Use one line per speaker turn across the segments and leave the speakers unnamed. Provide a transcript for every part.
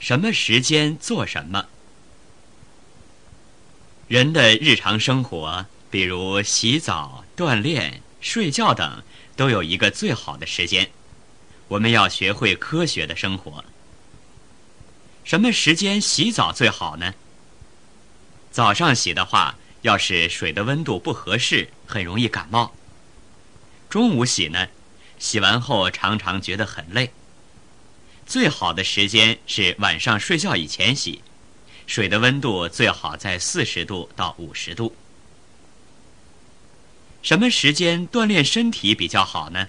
什么时间做什么？人的日常生活，比如洗澡、锻炼、睡觉等，都有一个最好的时间。我们要学会科学的生活。什么时间洗澡最好呢？早上洗的话，要是水的温度不合适，很容易感冒。中午洗呢，洗完后常常觉得很累。最好的时间是晚上睡觉以前洗，水的温度最好在四十度到五十度。什么时间锻炼身体比较好呢？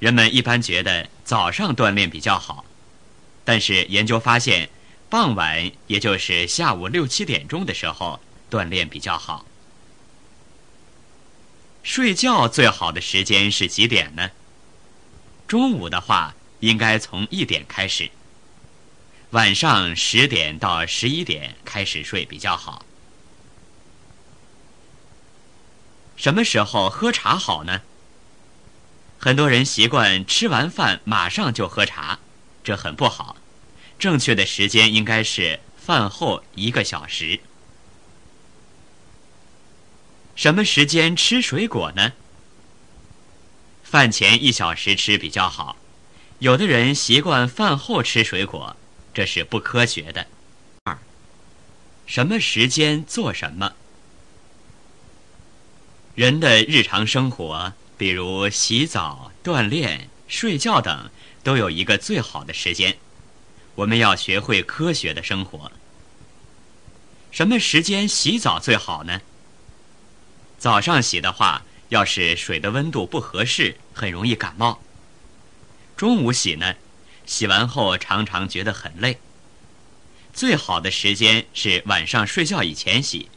人们一般觉得早上锻炼比较好，但是研究发现，傍晚也就是下午六七点钟的时候锻炼比较好。睡觉最好的时间是几点呢？中午的话。应该从一点开始，晚上十点到十一点开始睡比较好。什么时候喝茶好呢？很多人习惯吃完饭马上就喝茶，这很不好。正确的时间应该是饭后一个小时。什么时间吃水果呢？饭前一小时吃比较好。有的人习惯饭后吃水果，这是不科学的。二，什么时间做什么？人的日常生活，比如洗澡、锻炼、睡觉等，都有一个最好的时间。我们要学会科学的生活。什么时间洗澡最好呢？早上洗的话，要是水的温度不合适，很容易感冒。中午洗呢，洗完后常常觉得很累。最好的时间是晚上睡觉以前洗，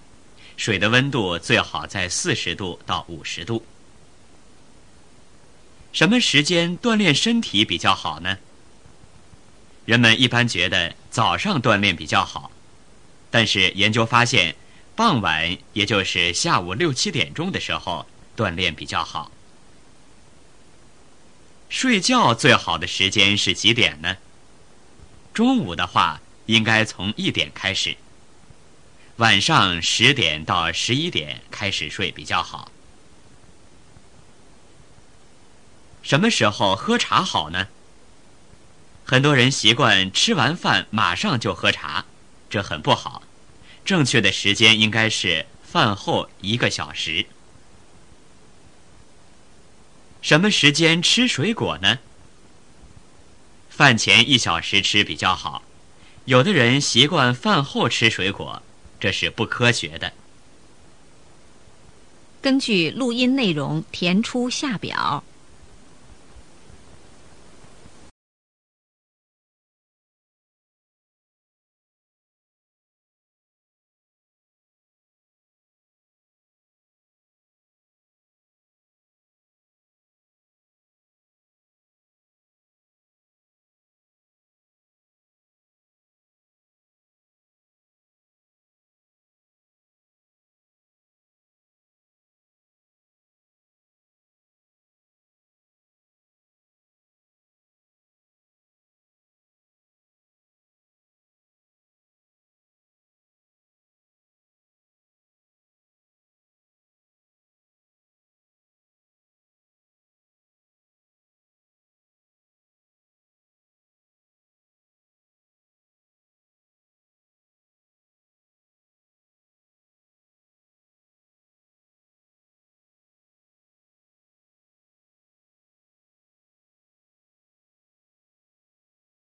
水的温度最好在四十度到五十度。什么时间锻炼身体比较好呢？人们一般觉得早上锻炼比较好，但是研究发现，傍晚也就是下午六七点钟的时候锻炼比较好。睡觉最好的时间是几点呢？中午的话，应该从一点开始。晚上十点到十一点开始睡比较好。什么时候喝茶好呢？很多人习惯吃完饭马上就喝茶，这很不好。正确的时间应该是饭后一个小时。什么时间吃水果呢？饭前一小时吃比较好。有的人习惯饭后吃水果，这是不科学的。
根据录音内容填出下表。